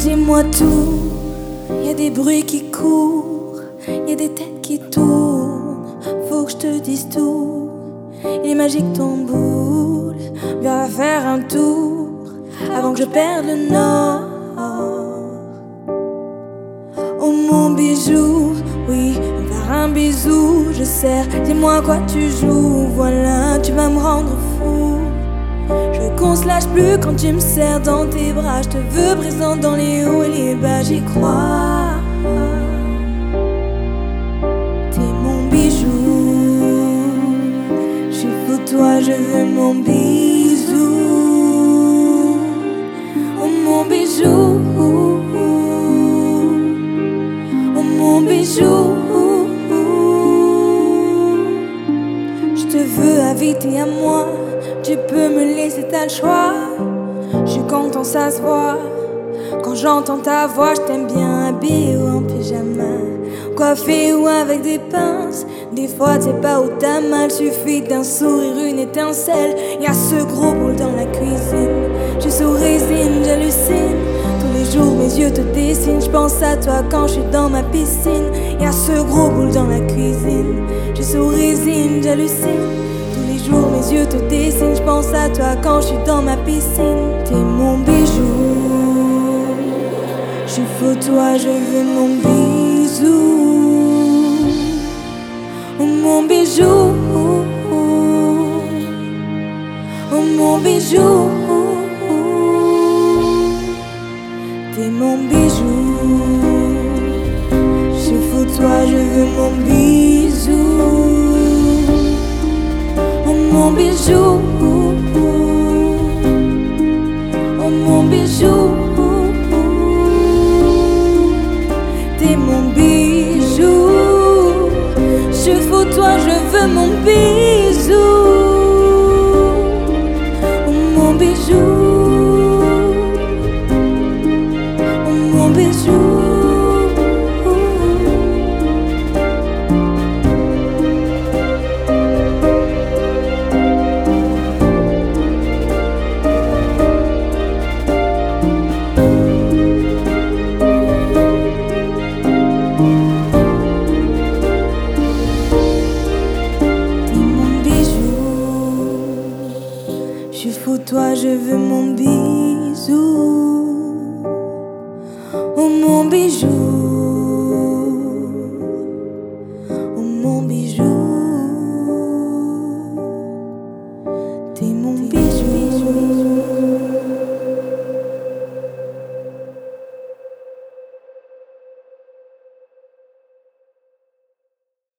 Dis-moi tout. Y a des bruits qui courent, y a des têtes qui tournent. Faut que je te dise tout. Il est magique ton boule. Viens faire un tour avant que je perde le nord. Oh mon bijou, oui, faire un bisou, je sers. Dis-moi quoi tu joues, voilà, tu vas me rendre fou. Je qu'on se lâche plus quand tu me serres dans tes bras. Je te veux présent dans les hauts et les bas, j'y crois. T'es mon bijou, je suis de toi, je veux mon bisou. Oh mon bijou, oh mon bijou. Je te veux inviter à moi, tu peux me laisser, t'as le choix. Je suis content, ça se voit. Quand j'entends ta voix, je t'aime bien habillé ou en pyjama. Coiffé ou avec des pinces. Des fois, sais pas où t'as mal. Suffit d'un sourire, une étincelle. Y a ce gros boule dans la cuisine. Je sous résine, j'hallucine. Tous les jours, mes yeux te dessinent. Je pense à toi quand je suis dans ma piscine. Y a ce gros boule dans la cuisine. Je sous résine, j'hallucine. Tous les jours, mes yeux te dessinent. Pense à toi quand je suis dans ma piscine. T'es mon bijou. Je faux, toi, je veux mon bisou. Oh mon bijou. Oh mon bijou. T'es mon bijou. Je faux, toi, je veux mon bisou. Oh mon bijou. Bijou. T'es mon bijou. Je fous toi, je veux mon bisou. Oh mon bijou. Mon bijou. Fou, toi, je veux mon bisou. Oh mon bijou.